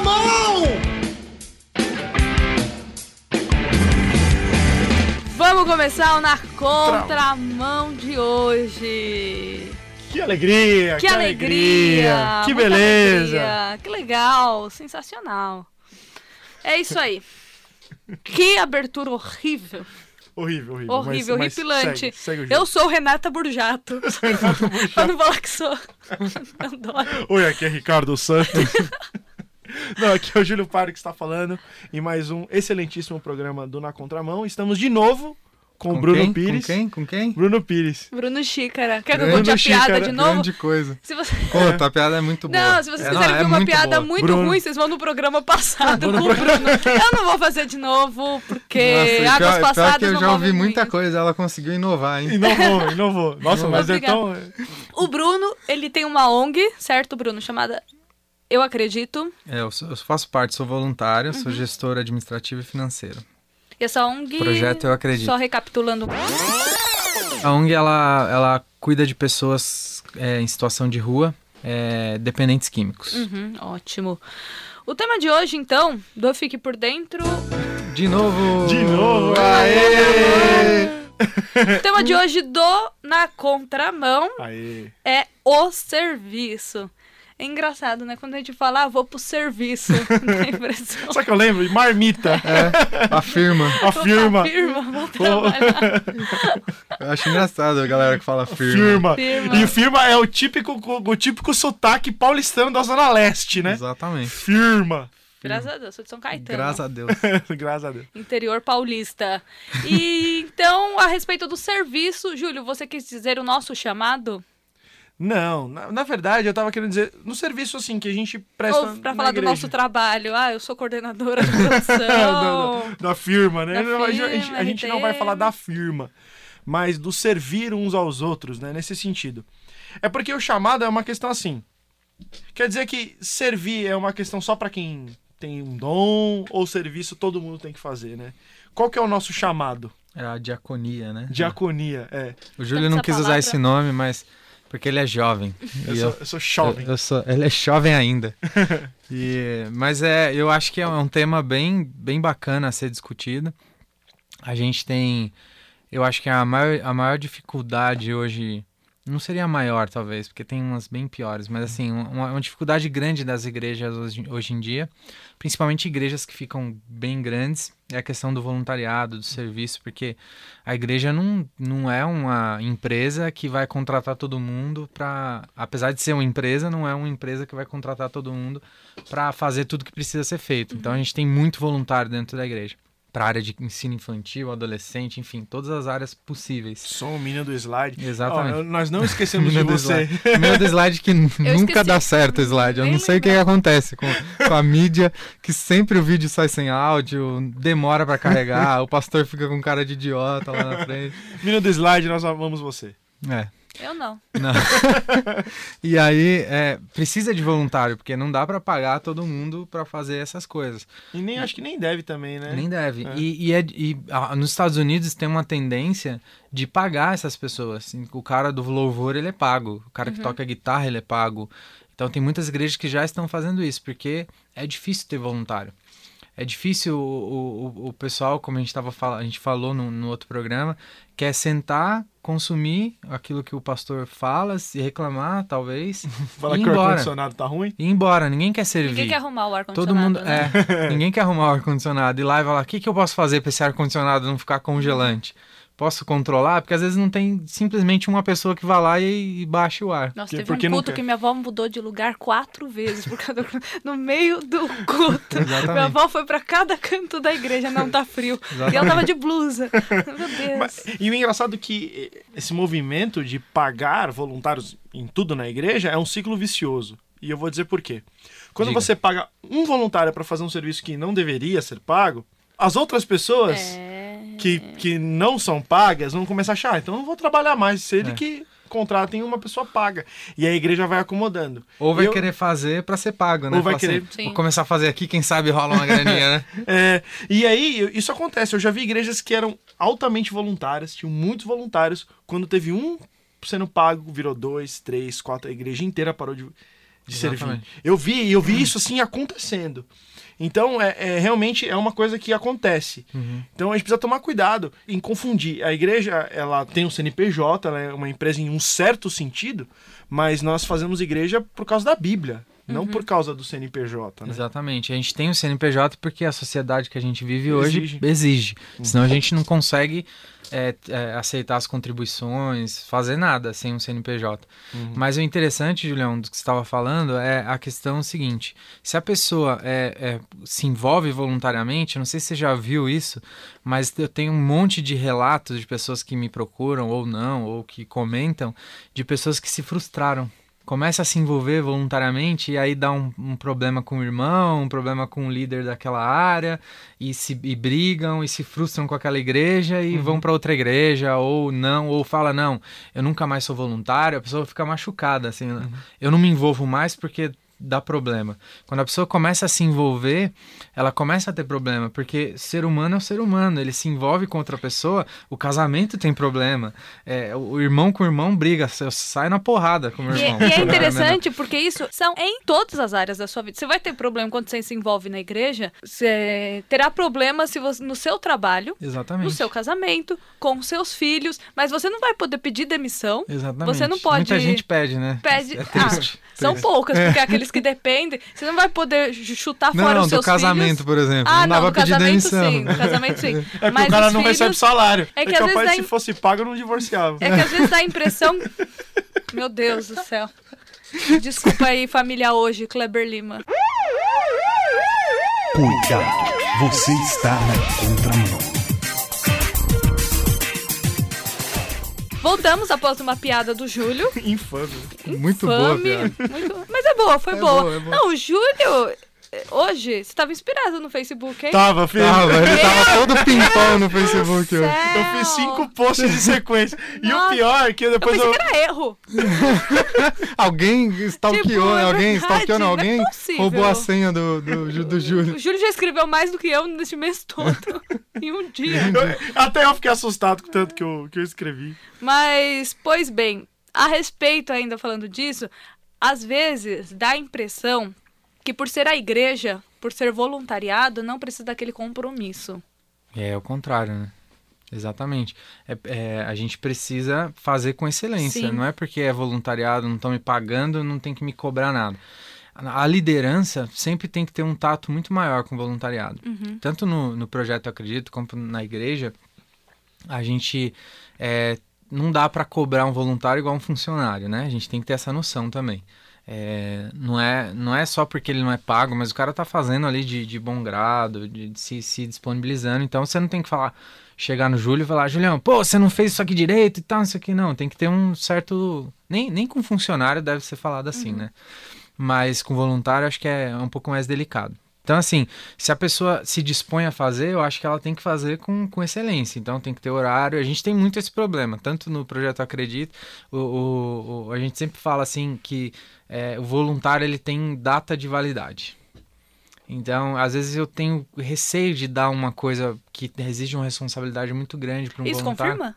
contramão! Vamos começar o Na Contramão de hoje. Que alegria! Que, alegria! Que muita beleza! alegria, Que legal! Sensacional! É isso aí. que abertura horrível. Horrível, horrível. Horrível, mas- mas horripilante. segue, segue o Eu sou Renata Burjato. pra não falar que sou. Oi, aqui é Ricardo Santos. Não, aqui é o Júlio Pardo que está falando em mais um excelentíssimo programa do Na Contramão. Estamos de novo com, o Bruno quem? Pires. Com quem? Com quem? Bruno Pires. Bruno Xícara. Quer que eu Grande conte a piada de novo? Grande coisa. Se você... Pô, tua piada é muito boa. Não, se vocês É, quiserem não, ver é uma muito piada boa. muito Bruno. ruim, vocês vão no programa passado com o Bruno. Eu não vou fazer de novo, porque Nossa, e águas pior, pior passadas que eu não já ouvi muita coisa, ela conseguiu inovar, hein? Inovou, inovou. Nossa, mas é tão. O Bruno, ele tem uma ONG, certo, Bruno? Chamada Eu Acredito. É, eu, sou- eu faço parte, sou voluntário, Uhum. sou gestor administrativo e financeiro. E essa ONG. Projeto Eu Acredito. Só recapitulando. A ONG, ela, ela cuida de pessoas é, em situação de rua, é, dependentes químicos. Uhum, ótimo. O tema de hoje, então, do Fique Por Dentro. De novo! De novo! Aê! O tema de hoje do Na Contramão Aê! é o serviço. É engraçado, né? Quando a gente fala, ah, vou pro serviço. Dá impressão. Só que eu lembro, marmita, É, afirma. a firma. Firma, vou trabalhar. Eu acho engraçado a galera que fala firma. Firma. Firma. E o firma é o típico, o típico sotaque paulistano da Zona Leste, né? Exatamente. Firma. Graças a Deus, sou de São Caetano. Graças a Deus. Graças a Deus. Interior paulista. E então, a respeito do serviço, Júlio, você quis dizer o nosso chamado? Não, na, na verdade eu tava querendo dizer, no serviço assim que a gente presta Ou pra falar do igreja. nosso trabalho? Ah, eu sou coordenadora de da, produção. da firma, né? Da Não, a gente- a gente, firma, não vai falar da firma, mas do servir uns aos outros, né? Nesse sentido. É porque o chamado é uma questão assim. Quer dizer que servir é uma questão só pra quem tem um dom ou serviço todo mundo tem que fazer, né? Qual que é o nosso chamado? É a diaconia, né? Diaconia, é. O Júlio não quis usar palavra- esse nome, mas porque ele é jovem. Eu sou, eu sou jovem. Eu, eu sou, ele é jovem ainda. E- mas é, eu acho que é um tema bem, bem bacana a ser discutido. A gente tem, eu acho que a maior, a maior dificuldade hoje, não seria maior talvez, porque tem umas bem piores, mas assim, uma, uma dificuldade grande das igrejas hoje, hoje em dia, principalmente igrejas que ficam bem grandes, é a questão do voluntariado, do serviço, porque a igreja não, não é uma empresa que vai contratar todo mundo para. Apesar de ser uma empresa, não é uma empresa que vai contratar todo mundo para fazer tudo que precisa ser feito. Então a gente tem muito voluntário dentro da igreja. Para área de ensino infantil, adolescente, enfim, todas as áreas possíveis. Sou o menino do slide. Exatamente. Eu- nós não esquecemos de você. Menino do slide que nunca esqueci. dá certo o slide. Eu Nem não sei o que, acontece com, com a mídia, que sempre o vídeo sai sem áudio, demora pra carregar, o pastor fica com cara de idiota lá na frente. menino do slide, nós amamos você. É. Eu não. Não. e aí, é, precisa de voluntário, porque não dá pra pagar todo mundo pra fazer essas coisas. E nem acho que nem deve também, né? Nem deve. É. E, e, é- e, ah, nos Estados Unidos tem uma tendência de pagar essas pessoas. Assim, O cara do louvor, ele é pago. O cara que toca guitarra, ele é pago. Então tem muitas igrejas que já estão fazendo isso, porque é difícil ter voluntário. É difícil o, o, o pessoal, como a gente, tava a gente falou no, no outro programa, quer sentar, consumir aquilo que o pastor fala, se reclamar, talvez, Falar que o embora. ar-condicionado tá ruim. E ir embora. Ninguém quer servir. Ninguém quer arrumar o Todo ar-condicionado. mundo. né? É, ninguém quer arrumar o ar-condicionado. E lá e vai lá, o que, que eu posso fazer para esse ar-condicionado não ficar congelante? Posso controlar? Porque às vezes não tem simplesmente uma pessoa que vai lá e, e baixa o ar. Nossa, teve porque um culto que minha avó mudou de lugar quatro vezes por causa do... no meio do culto. Exatamente. Minha avó foi pra cada canto da igreja, não tá frio. E ela tava de blusa. Meu Deus. Mas- e o engraçado é que eh, esse movimento de pagar voluntários em tudo na igreja é um ciclo vicioso. E eu vou dizer por quê. Quando Diga. você paga um voluntário para fazer um serviço que não deveria ser pago, as outras pessoas É... que, que não são pagas vão começar a achar, "Ah, então eu não vou trabalhar mais, se ele É. que contratem uma pessoa paga. E a igreja vai acomodando. Ou vai Eu- querer fazer para ser pago, né? Ou vai Falar querer- Sim. vou começar a fazer aqui, quem sabe rola uma graninha, né? É, e aí, isso acontece. Eu já vi igrejas que eram altamente voluntárias, tinham muitos voluntários. Quando teve um sendo pago, virou dois, três, quatro. A igreja inteira parou de, de servir. Exatamente. Eu vi, eu vi isso assim acontecendo. Então, é, é- realmente é uma coisa que acontece. Uhum. Então a gente precisa tomar cuidado em confundir. A igreja, ela tem um CNPJ, ela é uma empresa em um certo sentido, mas nós fazemos igreja por causa da Bíblia, não por causa do CNPJ, né? Exatamente. A gente tem o CNPJ porque a sociedade que a gente vive hoje Exige. exige. Senão a gente não consegue é, é, aceitar as contribuições, fazer nada sem um CNPJ. Uhum. Mas o interessante, Julião, do que você estava falando é a questão seguinte: se a pessoa é, é, se envolve voluntariamente, não sei se você já viu isso, mas eu tenho um monte de relatos de pessoas que me procuram ou não, ou que comentam, de pessoas que se frustraram. Começa a se envolver voluntariamente e aí dá um, um problema com o irmão, um problema com o líder daquela área e se e brigam e se frustram com aquela igreja e vão para outra igreja ou não ou fala não, eu nunca mais sou voluntário, a pessoa fica machucada assim, né? eu não me envolvo mais porque dá problema. Quando a pessoa começa a se envolver, ela começa a ter problema, porque ser humano é o ser humano, ele se envolve com outra pessoa, o casamento tem problema, é, o irmão com o irmão briga, sai na porrada com o E, irmão. e é interessante porque isso são em todas as áreas da sua vida. Você vai ter problema quando você se envolve na igreja, você terá problema se você, no seu trabalho, Exatamente. no seu casamento, com seus filhos, mas você não vai poder pedir demissão. Exatamente. Você não pode- Muita gente pede, né? Pede. É triste. Ah, são triste. poucas, porque aqueles que dependem, você não vai poder ch- chutar Não, fora não, os do seus casamento, filhos. por exemplo. Ah, não não, dava do pedir casamento demissão. sim, do casamento sim. É que Mas o cara não filhos- recebe salário. é É, que às vezes se em- fosse pago, eu não divorciava. É que às vezes dá a impressão. Meu Deus do céu. Desculpa aí, família hoje, Kleber Lima. Cuidado, você está na contramão. Voltamos após uma piada do Júlio. Infame. Muito boa, piada. Muito- Mas boa, foi É boa. boa, é boa. Não, o Júlio, hoje, você estava inspirado no Facebook, hein? Tava, filho. Tava, ele tava todo pimpão no Facebook. Eu fiz cinco posts de sequência. E o Nossa. pior é que Eu depois pensei eu. que era erro. Alguém stalkeou, Tipo, é alguém stalkeou, não, não é alguém possível. roubou a senha do, do, do Júlio. O Júlio já escreveu mais do que eu nesse mês todo. em um dia. eu- Até eu fiquei assustado com o tanto que eu, que eu escrevi. Mas, pois bem, a respeito ainda falando disso, às vezes dá a impressão que por ser a igreja, por ser voluntariado, não precisa daquele compromisso. É o contrário, né? Exatamente. É, é, a gente precisa fazer com excelência. Sim. Não é porque é voluntariado, não estão me pagando, não tem que me cobrar nada. A liderança sempre tem que ter um tato muito maior com o voluntariado. Tanto no, no projeto Acredito, como na igreja, a gente é, não dá para cobrar um voluntário igual um funcionário, né? A gente tem que ter essa noção também. É, não, é, não é só porque ele não é pago, mas o cara tá fazendo ali de, de bom grado, de, de se, se disponibilizando. Então você não tem que falar, chegar no Júlio e falar, Julião, pô, você não fez isso aqui direito e tal, isso aqui não. Tem que ter um certo. Nem, nem com funcionário deve ser falado assim, né? Mas com voluntário acho que é um pouco mais delicado. Então, assim, se a pessoa se dispõe a fazer, eu acho que ela tem que fazer com, com excelência. Então, tem que ter horário. A gente tem muito esse problema, tanto no projeto Acredito, o, o- o- a gente sempre fala assim que é, o voluntário ele tem data de validade. Então, às vezes eu tenho receio de dar uma coisa que exige uma responsabilidade muito grande para um Isso voluntário. confirma?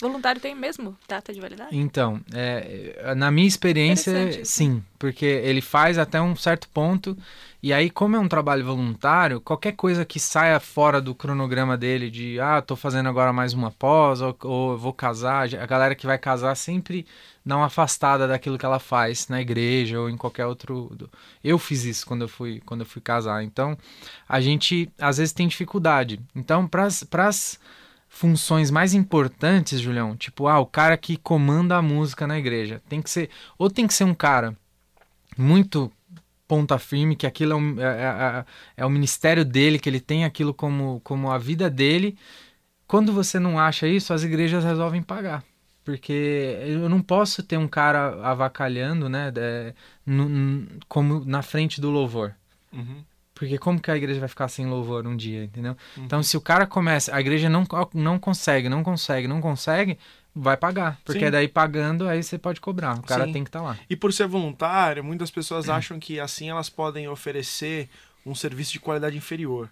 Voluntário tem mesmo data de validade? Então, é, na minha experiência, isso. sim, porque ele faz até um certo ponto, e aí, como é um trabalho voluntário, qualquer coisa que saia fora do cronograma dele, de ah, tô fazendo agora mais uma pós, ou, ou vou casar, a galera que vai casar sempre dá uma afastada daquilo que ela faz na igreja ou em qualquer outro. Eu fiz isso quando eu fui, quando eu fui casar, então a gente às vezes tem dificuldade. Então, para as funções mais importantes, Julião, tipo, ah, o cara que comanda a música na igreja, tem que ser, ou tem que ser um cara muito ponta firme, que aquilo é, um- é- é- é o ministério dele, que ele tem aquilo como, como a vida dele. Quando você não acha isso, as igrejas resolvem pagar. Porque eu não posso ter um cara avacalhando, né, é, como na frente do louvor. Uhum. Porque como que a igreja vai ficar sem louvor um dia, entendeu? Então, se o cara começa, a igreja não, não consegue, não consegue, não consegue, vai pagar. Porque Sim. daí pagando, aí você pode cobrar. O cara Sim. tem que estar lá. E por ser voluntário, muitas pessoas acham que assim elas podem oferecer um serviço de qualidade inferior.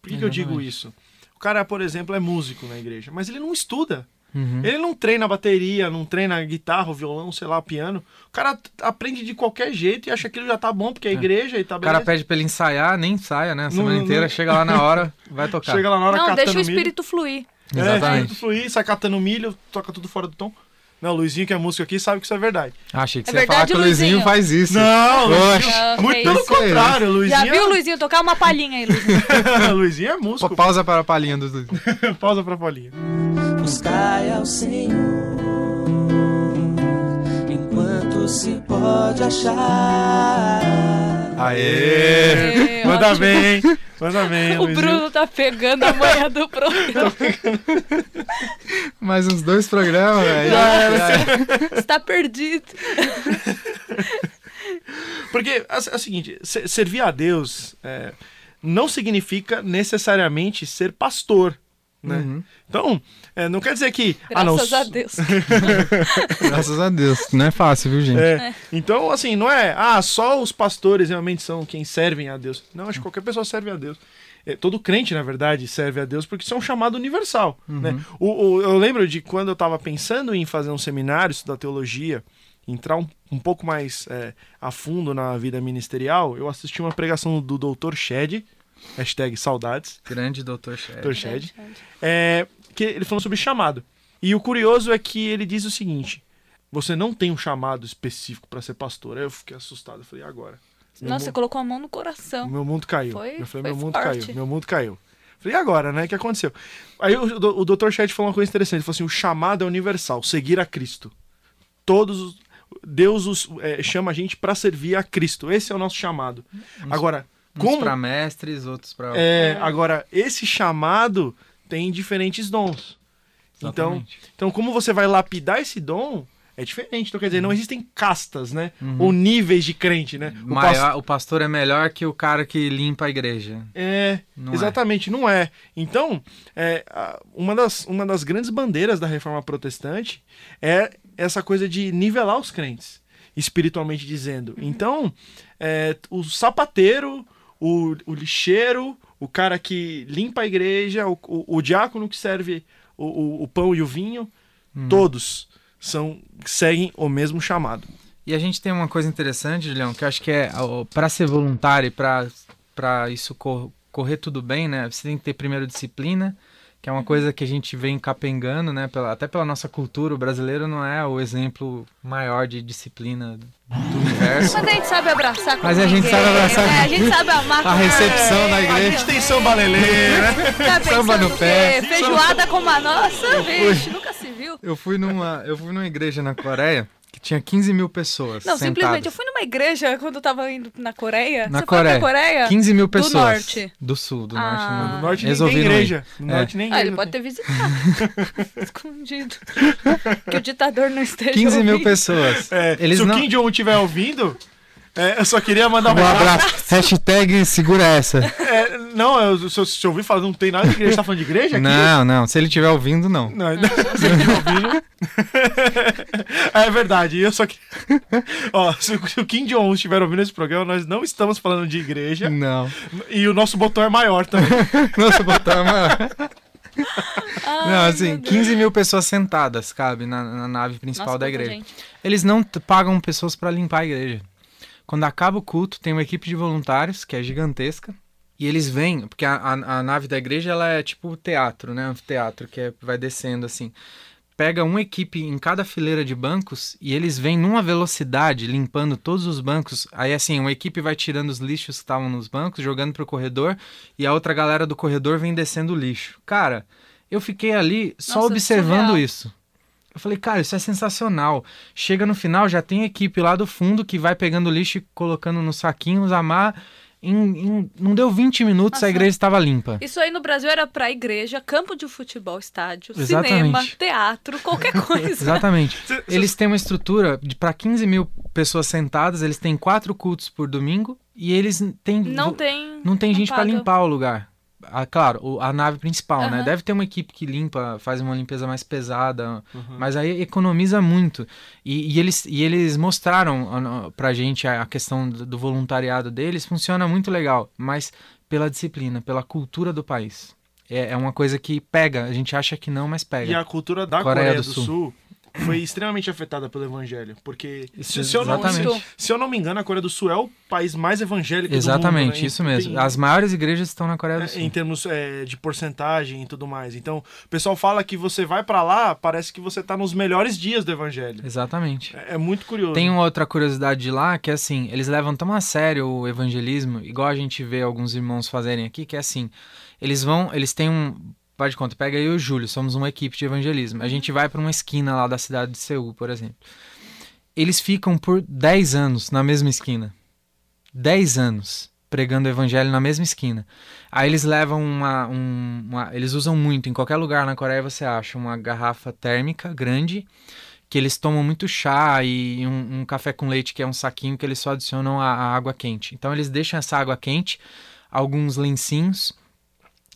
Por que, que eu digo isso? O cara, por exemplo, é músico na igreja, mas ele não estuda. Uhum. Ele não treina bateria, não treina guitarra, violão, sei lá, piano. O cara aprende de qualquer jeito e acha que ele já tá bom, porque é igreja e tá O cara beleza. pede pra ele ensaiar, nem ensaia, né? A semana Não, inteira, não. chega lá na hora, vai tocar. Chega lá na hora Não, deixa o milho. espírito fluir. É, Exatamente. espírito fluir, sai catando milho, toca tudo fora do tom. Não, o Luizinho, que é músico aqui, sabe que isso é verdade. Ah, achei que É você ia falar verdade, que o Luizinho, Luizinho? faz isso. Não, Poxa. Não, muito pelo isso contrário, Luizinho. Já viu o Luizinho tocar uma palhinha aí, Luizinho? Luizinho é músico. Pausa para a palhinha do Luizinho. Pausa pra Paulinha. Buscai ao Senhor se pode achar. Aê! É, Manda ótimo. bem, manda bem, O Luizinho. Bruno tá pegando a manhã do programa. Mais uns dois programas, velho. Você tá perdido. Porque é, é o seguinte, se- servir a Deus é, não significa necessariamente ser pastor. Né? Uhum. Então, é, não quer dizer que. ah, não, Graças a Deus. Graças a Deus. Não é fácil, viu, gente? É, Então, assim, não é, ah, só os pastores realmente são quem servem a Deus. Não, acho que qualquer pessoa serve a Deus. É, todo crente, na verdade, serve a Deus porque isso é um chamado universal. Né? O, o- eu lembro de quando eu estava pensando em fazer um seminário, estudar teologia, entrar um, um pouco mais é, a fundo na vida ministerial, eu assisti uma pregação do Dr. Shed, hashtag saudades, Grande doutor Dr. chefe. Shed, é, que ele falou sobre chamado. E o curioso é que ele diz o seguinte: você não tem um chamado específico para ser pastor. Aí eu fiquei assustado. Eu falei, e agora? Meu Nossa, você mundo- colocou a mão no coração. meu mundo caiu. Foi- eu falei, foi meu mundo forte. caiu, meu mundo caiu. Falei, e agora, né? O que aconteceu? Aí o, o, Dr. Chet falou uma coisa interessante. Ele falou assim: o chamado é universal, seguir a Cristo. Todos os. Deus os, é, chama a gente para servir a Cristo. Esse é o nosso chamado. Agora, Uns como. pra mestres, outros pra... É, agora, esse chamado tem diferentes dons. Então, Exatamente. então, como você vai lapidar esse dom, é diferente. Então, quer dizer, não existem castas, né? Uhum. Ou níveis de crente, né? O Maior- pastor- o pastor é melhor que o cara que limpa a igreja. É, Não é. exatamente, não é. Então, é, uma, das, uma das grandes bandeiras da reforma protestante é essa coisa de nivelar os crentes, espiritualmente dizendo. Então, é, o sapateiro, o, o lixeiro, o cara que limpa a igreja, o, o, o diácono que serve o, o, pão e o vinho, todos são seguem o mesmo chamado. E a gente tem uma coisa interessante, Julião, que eu acho que é para ser voluntário e para isso cor- correr tudo bem, né? Você tem que ter primeiro disciplina, que é uma coisa que a gente vem capengando, né? Pela, até pela nossa cultura, o brasileiro não é o exemplo maior de disciplina do universo. Mas a gente sabe abraçar com Mas a gente sabe abraçar né? A gente sabe amar com A recepção ninguém. da A igreja. gente tem samba lelê, né? Tá Samba no pé. Feijoada como a nossa? Vixe, nunca se viu. Eu fui numa, eu fui numa igreja na Coreia que tinha 15 mil pessoas Não, sentadas. simplesmente, eu fui numa igreja quando eu tava indo na Coreia. Na Você Coreia. foi pra Coreia? 15 mil pessoas. norte. Do sul, do Ah. norte. No não. norte nem Resolvi igreja. No É. norte nem Ah, igreja. ele pode ter visitado. Escondido. que o ditador não esteja 15 mil ouvindo. pessoas. É, Eles se não... o Kim Jong estiver ouvindo, é, eu só queria mandar um Um abraço. abraço. Hashtag segura essa. É, não, eu, se, eu, se eu ouvir falar, não tem nada de igreja. Você tá falando de igreja aqui? Não, não. Se ele estiver ouvindo, não. Não, não, se ele estiver ouvindo. é verdade, eu só que. Ó, se, o- se o Kim Jong estiver ouvindo esse programa, nós não estamos falando de igreja. Não. E o nosso botão é maior também. Nossa, botar uma... Ai, Não, assim, meu Deus. 15 mil pessoas sentadas, cabe, na, na nave principal Nossa, da igreja. gente. Eles não pagam pessoas pra limpar a igreja. Quando acaba o culto, tem uma equipe de voluntários, que é gigantesca, e eles vêm, porque a, a, a nave da igreja ela é tipo teatro, né? Um teatro que é- vai descendo assim. Pega uma equipe em cada fileira de bancos e eles vêm numa velocidade limpando todos os bancos. Aí assim, uma equipe vai tirando os lixos que estavam nos bancos, jogando pro corredor, e a outra galera do corredor vem descendo o lixo. Cara, eu fiquei ali só Nossa, observando surreal. isso. Eu falei, cara, isso é sensacional. Chega no final, já tem equipe lá do fundo que vai pegando lixo e colocando nos saquinhos, amar. Em, em- não deu 20 minutos, Nossa. a igreja estava limpa. Isso aí no Brasil era pra igreja, campo de futebol, estádio, Exatamente. cinema, teatro, qualquer coisa. Exatamente. Eles têm uma estrutura para 15 mil pessoas sentadas, eles têm quatro cultos por domingo e eles têm. Não tem. não tem gente para limpar o lugar. Ah, claro, a nave principal, né? Aham. Deve ter uma equipe que limpa, faz uma limpeza mais pesada, Uhum. mas aí economiza muito. E, e eles, e eles mostraram ah, pra gente a a questão do do voluntariado deles, funciona muito legal, mas pela disciplina, pela cultura do país. é, é uma coisa que pega. A gente acha que não, mas pega. E a cultura da Coreia Coreia, do do, Sul. Sul. Foi extremamente afetada pelo evangelho. Porque, Isso, se, eu não, exatamente. se, se eu não me engano, a Coreia do Sul é o país mais evangélico Exatamente, do mundo. né? isso mesmo. Tem- As maiores igrejas estão na Coreia do é, Sul. em termos é, de porcentagem e tudo mais. Então, o pessoal fala que você vai pra lá, parece que você tá nos melhores dias do evangelho. Exatamente. É, é muito curioso. Tem uma outra curiosidade de lá, que é assim, eles levam tão a sério o evangelismo, igual a gente vê alguns irmãos fazerem aqui, que é assim, eles vão, eles têm um, faz de conta, pega eu e o Júlio, somos uma equipe de evangelismo. A gente vai para uma esquina lá da cidade de Seul, por exemplo. Eles ficam por 10 anos na mesma esquina. 10 anos pregando o evangelho na mesma esquina. Aí eles levam uma, um- uma- Eles usam muito, em qualquer lugar na Coreia você acha uma garrafa térmica grande, que eles tomam muito chá e um, um café com leite, que é um saquinho que eles só adicionam a, a água quente. Então eles deixam essa água quente, alguns lencinhos,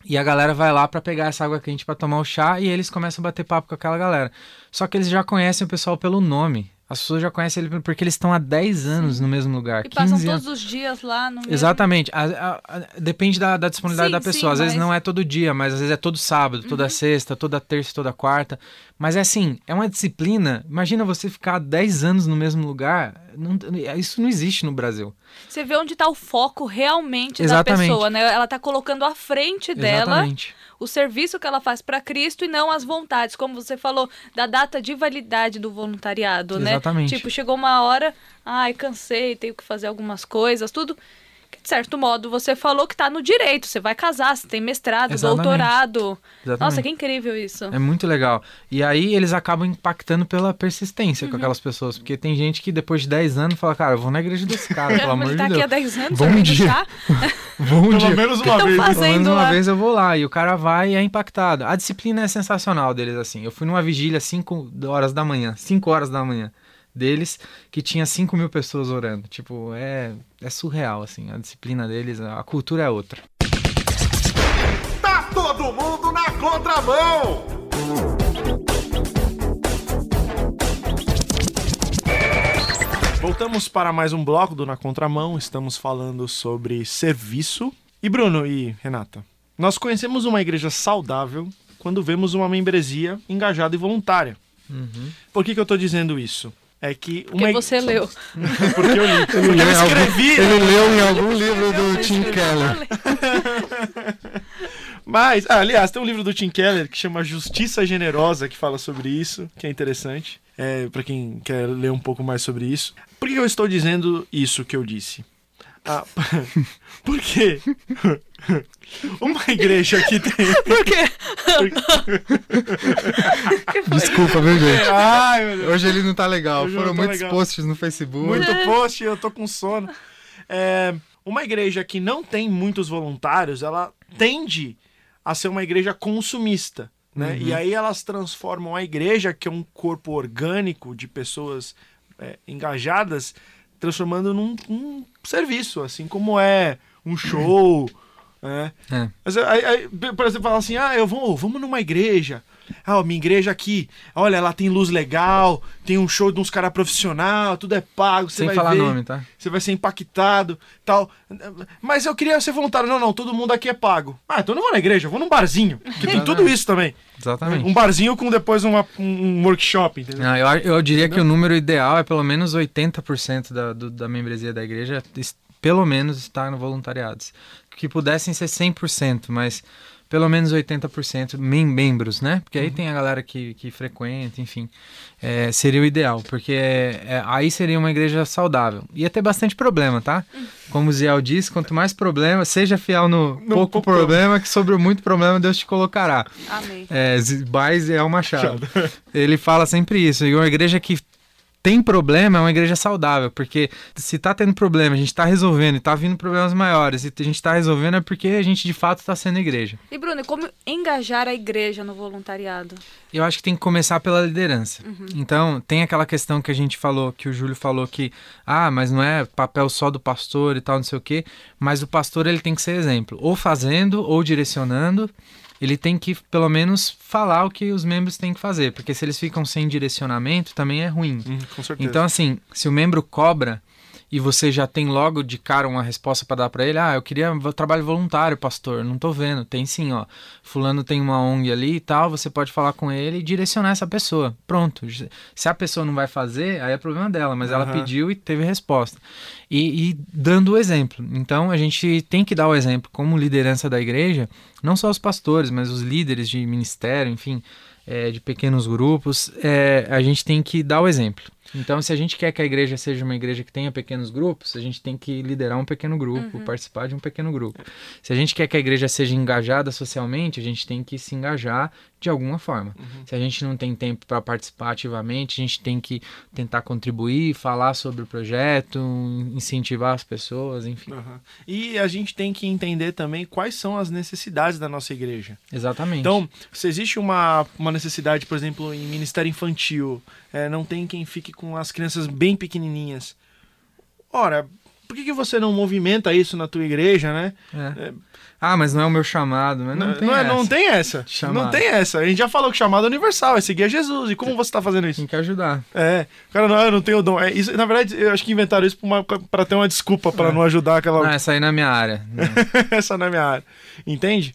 e a galera vai lá pra pegar essa água quente pra tomar o chá e eles começam a bater papo com aquela galera. Só que eles já conhecem o pessoal pelo nome. As pessoas já conhecem ele porque eles estão há 10 anos no mesmo lugar. E passam 15 anos. todos os dias lá no mesmo... Exatamente. A- a- a- depende da, da disponibilidade Sim, da pessoa. sim, às vezes mas- Uhum. não é todo dia, mas às vezes é todo sábado, toda sexta, toda terça, toda quarta. Mas é assim, é uma disciplina. Imagina você ficar 10 anos no mesmo lugar. Não- isso não existe no Brasil. Você vê onde tá o foco realmente Exatamente. da pessoa, né? Ela tá colocando à frente dela Exatamente. o serviço que ela faz para Cristo e não as vontades, como você falou, da data de validade do voluntariado, né? Exatamente. Tipo, chegou uma hora, ai, cansei, tenho que fazer algumas coisas, tudo. De certo modo, você falou que tá no direito, você vai casar, você tem mestrado, Exatamente. doutorado. Exatamente. Nossa, que incrível isso. É muito legal. E aí eles acabam impactando pela persistência Uhum. com aquelas pessoas. Porque tem gente que depois de 10 anos fala, cara, eu vou na igreja desse cara, pelo Mas amor ele tá de aqui há Deus. 10 anos, Vou servindo dia. um Pelo dia. menos uma vez. Pelo menos uma lá. vez eu vou lá e o cara vai e é impactado. A disciplina é sensacional deles, assim. Eu fui numa vigília às 5 horas da manhã, 5 horas da manhã deles, que tinha 5 mil pessoas orando. Tipo, é, é surreal, assim. A disciplina deles, a cultura é outra. Tá todo mundo na contramão! Voltamos para mais um bloco do Na Contramão. Estamos falando sobre serviço. E Bruno e Renata, nós conhecemos uma igreja saudável quando vemos uma membresia engajada e voluntária. Por que, que eu tô dizendo isso? É que uma Porque ig- você leu. Porque eu li. Porque eu escrevi. leu em algum livro do Tim Keller. Mas, ah, aliás, tem um livro do Tim Keller que chama Justiça Generosa, que fala sobre isso, que é interessante, é, para quem quer ler um pouco mais sobre isso. Por que eu estou dizendo isso que eu disse? Ah, porque uma igreja que tem. Por quê? Desculpa, viu, gente? Ai, meu Deus. Hoje ele não tá legal. Hoje Foram tá muitos legal. posts no Facebook. Muito post, eu tô com sono. É, uma igreja que não tem muitos voluntários, ela tende a ser uma igreja consumista. Né? E aí elas transformam a igreja, que é um corpo orgânico de pessoas é, engajadas, transformando num, num serviço, assim como é um show. né? É. Mas aí, aí, por exemplo, fala assim: ah, eu vou, vamos numa igreja. Ah, minha igreja aqui, olha, ela tem luz legal, tem um show de uns caras profissional, tudo é pago, você Sem vai falar ver, nome, tá? você vai ser impactado, tal. Mas eu queria ser voluntário. Não, não, todo mundo aqui é pago. Ah, então eu não vou na igreja, eu vou num barzinho, que tem tudo isso também. Exatamente. Um barzinho com depois uma- um workshop, entendeu? Não, eu, eu diria que o número ideal é pelo menos 80% da, do- da membresia da igreja, pelo menos estar no voluntariados. Que pudessem ser 100%, mas pelo menos 80% mem membros, né? Porque aí tem a galera que, que frequenta, enfim. É, seria o ideal, porque é, é- aí seria uma igreja saudável. Ia ter bastante problema, tá? Como o Ziel disse, quanto mais problema, seja fiel no, pouco pouco problema, que sobre muito problema Deus te colocará. Amém. É, Zibais é o Machado. Ele fala sempre isso. E uma igreja que tem problema é uma igreja saudável, porque se tá tendo problema, a gente tá resolvendo e tá vindo problemas maiores, e a gente tá resolvendo é porque a gente de fato tá sendo igreja. E Bruno, como engajar a igreja no voluntariado? Eu acho que tem que começar pela liderança. Então, tem aquela questão que a gente falou, que o Júlio falou que, ah, mas não é papel só do pastor e tal, não sei o quê, mas o pastor ele tem que ser exemplo, ou fazendo, ou direcionando, ele tem que pelo menos falar o que os membros têm que fazer, porque se eles ficam sem direcionamento, também é ruim. Hum, com certeza. Então, assim, se o membro cobra e você já tem logo de cara uma resposta para dar para ele, ah, eu queria trabalho voluntário, pastor, não tô vendo. Tem sim, ó. Fulano tem uma ONG ali e tal, você pode falar com ele e direcionar essa pessoa. Pronto. Se a pessoa não vai fazer, aí é problema dela, mas ela Aham. pediu e teve resposta. E, e dando o exemplo. Então a gente tem que dar o exemplo como liderança da igreja, não só os pastores, mas os líderes de ministério, enfim, é, de pequenos grupos, é, a gente tem que dar o exemplo. Então, se a gente quer que a igreja seja uma igreja que tenha pequenos grupos, a gente tem que liderar um pequeno grupo, participar de um pequeno grupo. Se a gente quer que a igreja seja engajada socialmente, a gente tem que se engajar de alguma forma. Se a gente não tem tempo para participar ativamente, a gente tem que tentar contribuir, falar sobre o projeto, incentivar as pessoas, enfim. Aham. E a gente tem que entender também quais são as necessidades da nossa igreja. Exatamente. Então, se existe uma, uma necessidade, por exemplo, em ministério infantil, é, não tem quem fique com as crianças bem pequenininhas. Ora, por que, que você não movimenta isso na tua igreja, né? É. Ah, mas não é o meu chamado, mas não, tem é- essa. não tem essa. Chamado. Não tem essa. A gente já falou que chamado é universal, é seguir a Jesus. E como você está fazendo isso? Tem que ajudar. É, cara, não, eu não tenho dom. É, isso, na verdade, eu acho que inventaram isso pra ter uma desculpa pra não ajudar aquela. Não, essa aí não é minha área. Não. Essa não é minha área. Entende?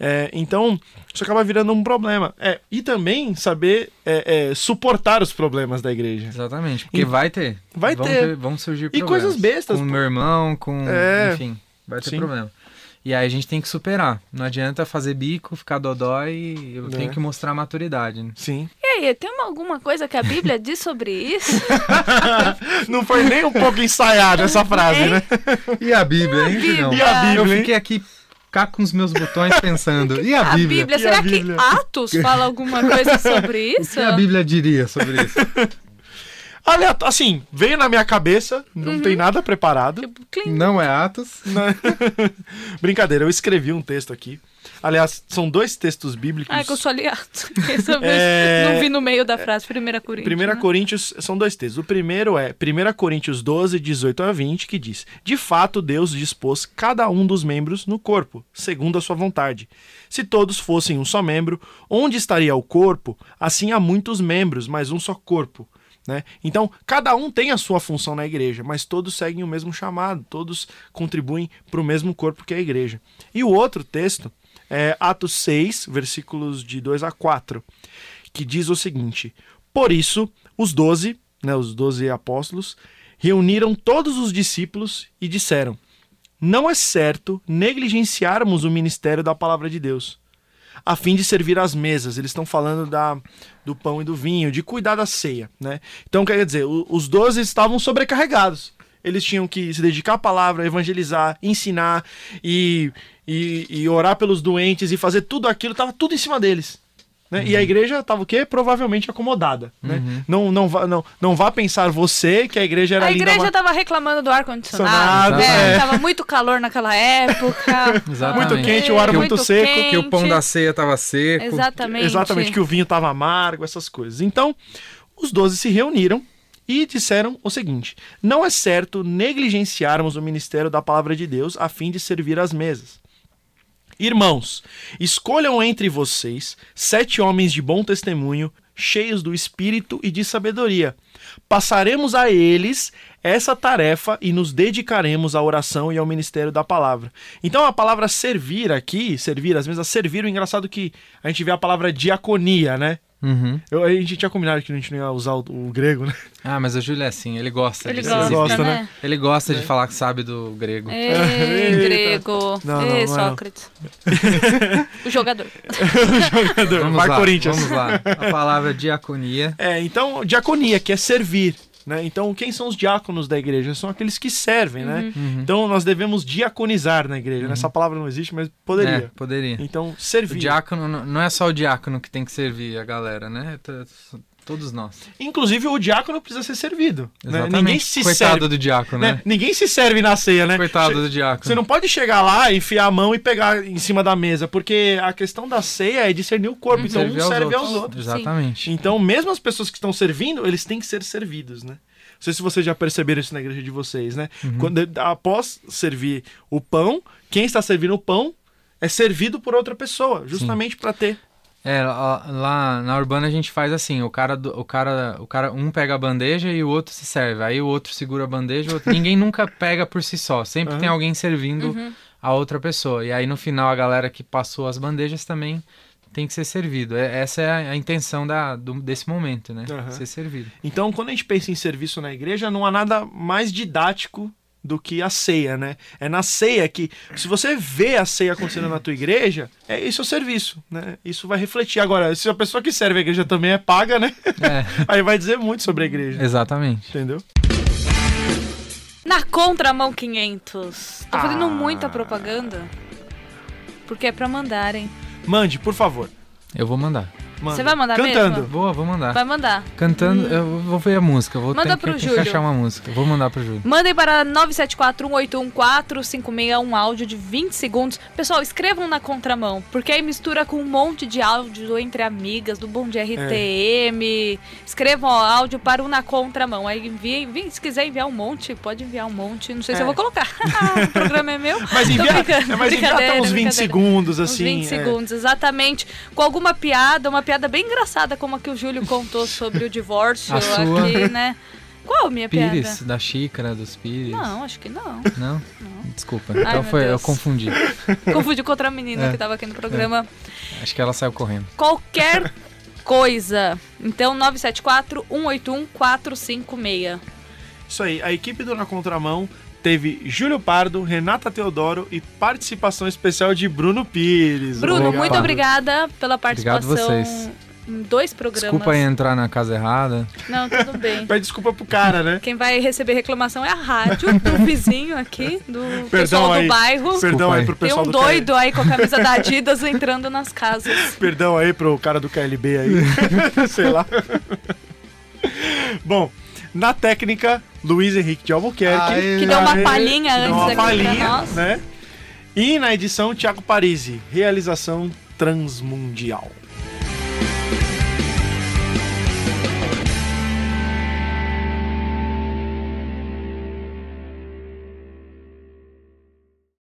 É, então, isso acaba virando um problema. É, e também saber é, é, suportar os problemas da igreja. Exatamente, porque E- vai ter. vai vão ter. Vão surgir E problemas. coisas bestas, Com o pô. meu irmão, com... É. Enfim, vai ter Sim. problema. E aí a gente tem que superar. Não adianta fazer bico, ficar dodói e eu É. tenho que mostrar maturidade. né? Sim. E aí, tem uma- alguma coisa que a Bíblia diz sobre isso? Não foi nem um pouco ensaiada essa frase, Hein? né? E a Bíblia, hein, Bíblia? E a Bíblia, Eu hein? fiquei aqui cá com os meus botões pensando. E a A Bíblia? Bíblia, E será a Bíblia? que Atos fala alguma coisa sobre O isso? que a Bíblia diria sobre isso? Aleato- assim, veio na minha cabeça, não tem nada preparado. Tipo. Não é Atos. Né? Brincadeira, eu escrevi um texto aqui. Aliás, são dois textos bíblicos. Ah, que eu. Essa vez É- Não vi no meio da frase, 1 Coríntios. 1 né? Coríntios, são dois textos. O primeiro é 1 Coríntios 12, 18 a 20, que diz: De fato, Deus dispôs cada um dos membros no corpo, segundo a sua vontade. Se todos fossem um só membro, onde estaria o corpo? Assim há muitos membros, mas um só corpo. Né? Então, cada um tem a sua função na igreja, mas todos seguem o mesmo chamado, todos contribuem para o mesmo corpo que é a igreja. E o outro texto é Atos 6, versículos de 2 a 4, que diz o seguinte: Por isso, os doze, né, os doze apóstolos, reuniram todos os discípulos e disseram: Não é certo negligenciarmos o ministério da palavra de Deus, a fim de servir às mesas. Eles estão falando da, do pão e do vinho, de cuidar da ceia. Né? Então, quer dizer, os doze estavam sobrecarregados. Eles tinham que se dedicar à palavra, evangelizar, ensinar e, e, e orar pelos doentes e fazer tudo aquilo, estava tudo em cima deles. Né? E a igreja estava o quê? Provavelmente acomodada. Né? Não, não, vá, não, não vá pensar você que a igreja era A igreja ma- tava reclamando do ar-condicionado. Condicionado, né? é. Tava muito calor naquela época. Exatamente. Muito quente, o ar É, muito seco, quente. Que o pão da ceia tava seco. Exatamente. Exatamente, que o vinho estava amargo, essas coisas. Então, os doze se reuniram e disseram o seguinte: não é certo negligenciarmos o ministério da palavra de Deus a fim de servir às mesas. Irmãos, escolham entre vocês sete homens de bom testemunho, cheios do espírito e de sabedoria. Passaremos a eles essa tarefa e nos dedicaremos à oração e ao ministério da palavra. Então a palavra servir aqui, servir às mesas, servir, o engraçado é que a gente vê a palavra diaconia, né? Uhum. Eu- a gente tinha combinado que a gente não ia usar o, o grego, né? Ah, mas o Júlio é assim, ele gosta Ele de gosta, gosta, né? né? Ele gosta de falar que sabe do grego. Ei, grego. Não, não, Ei, não é não. Sócrates. o jogador. Jogador, Vamos Vai lá, Corinthians. vamos lá. A palavra diaconia. É, então, diaconia, que é servir. Né? Então, quem são os diáconos da igreja? São aqueles que servem, né? Uhum. Então, nós devemos diaconizar na igreja. né? Essa palavra não existe, mas É, poderia. poderia. Então, O servir. diácono não- não é só o diácono que tem que servir a galera, né? Todos nós. Inclusive, o diácono precisa ser servido. Né? Exatamente. Ninguém se Coitado serve. do diácono, né? né? Ninguém se serve na ceia, né? Coitado do diácono. Você não pode chegar lá, enfiar a mão e pegar em cima da mesa, porque a questão da ceia é discernir o corpo. Então, um aos serve outros. aos outros. Exatamente. Então, mesmo as pessoas que estão servindo, eles têm que ser servidos, né? Não sei se vocês já perceberam isso na igreja de vocês, né? Uhum. Quando, após servir o pão, quem está servindo o pão é servido por outra pessoa, justamente para ter É, lá, na urbana a gente faz assim, o cara, o cara, o cara, um pega a bandeja e o outro se serve. Aí o outro segura a bandeja, o outro... ninguém nunca pega por si só. Sempre tem alguém servindo a outra pessoa. E aí no final a galera que passou as bandejas também tem que ser servido. É- Essa é a, a intenção da, do- desse momento, né? Aham. Ser servido. Então, quando a gente pensa em serviço na igreja, não há nada mais didático do que a ceia, né? É na ceia que, se você vê a ceia acontecendo na tua igreja, é isso é o serviço, né? Isso vai refletir. Agora, se a pessoa que serve a igreja também é paga, né? É, Aí vai dizer muito sobre a igreja. exatamente. Entendeu? Na contramão 500. Tô fazendo Ah. muita propaganda. Porque é pra mandarem. Mande, por favor. Eu vou mandar. Manda. Você vai mandar Cantando. mesmo? Vou, vou mandar. Vai mandar. Cantando, eu vou ver a música. Vou Manda pro que, Júlio. achar uma música. Vou mandar pro Júlio. Mandem para 974-181-456 um áudio de 20 segundos. Pessoal, escrevam na contramão, porque aí mistura com um monte de áudio entre amigas, do Bom de RTM. Escrevam ó, áudio para o Na Contramão. Aí enviem, se quiser enviar um monte, pode enviar um monte. Não sei se É. eu vou colocar. o programa é meu. Mas envia, é, mas envia até uns 20 brincadeira. segundos, Uns assim. 20 é. segundos, exatamente. Com alguma piada, uma piada bem engraçada, como a que o Júlio contou sobre o divórcio A sua. aqui, né? Qual a minha Pires, piada? da xícara dos Pires. Não, acho que não. Não? Desculpa. Ai, então foi, eu confundi. Confundi com outra menina É. que tava aqui no programa. Acho que ela saiu correndo. Qualquer coisa. Então, 974-181-456. Isso aí, a equipe do Na Contramão teve Júlio Pardo, Renata Teodoro e participação especial de Bruno Pires. Bruno, Obrigado. muito obrigada pela Obrigado participação vocês. em dois programas. Desculpa aí entrar na casa errada. Não, tudo bem. Pede desculpa pro cara, né? Quem vai receber reclamação é a rádio do vizinho aqui, do pessoal aí. do bairro. Perdão aí aí. pro Tem pessoal um do doido aí com a camisa da Adidas entrando nas casas. KL... Perdão aí pro cara do KLB aí. Sei lá. Bom, na técnica, Luiz Henrique de Albuquerque. Aê, Que deu uma Aê, palhinha deu antes uma aqui pra palhinha, nós. né? E na edição, Thiago Parisi. Realização transmundial.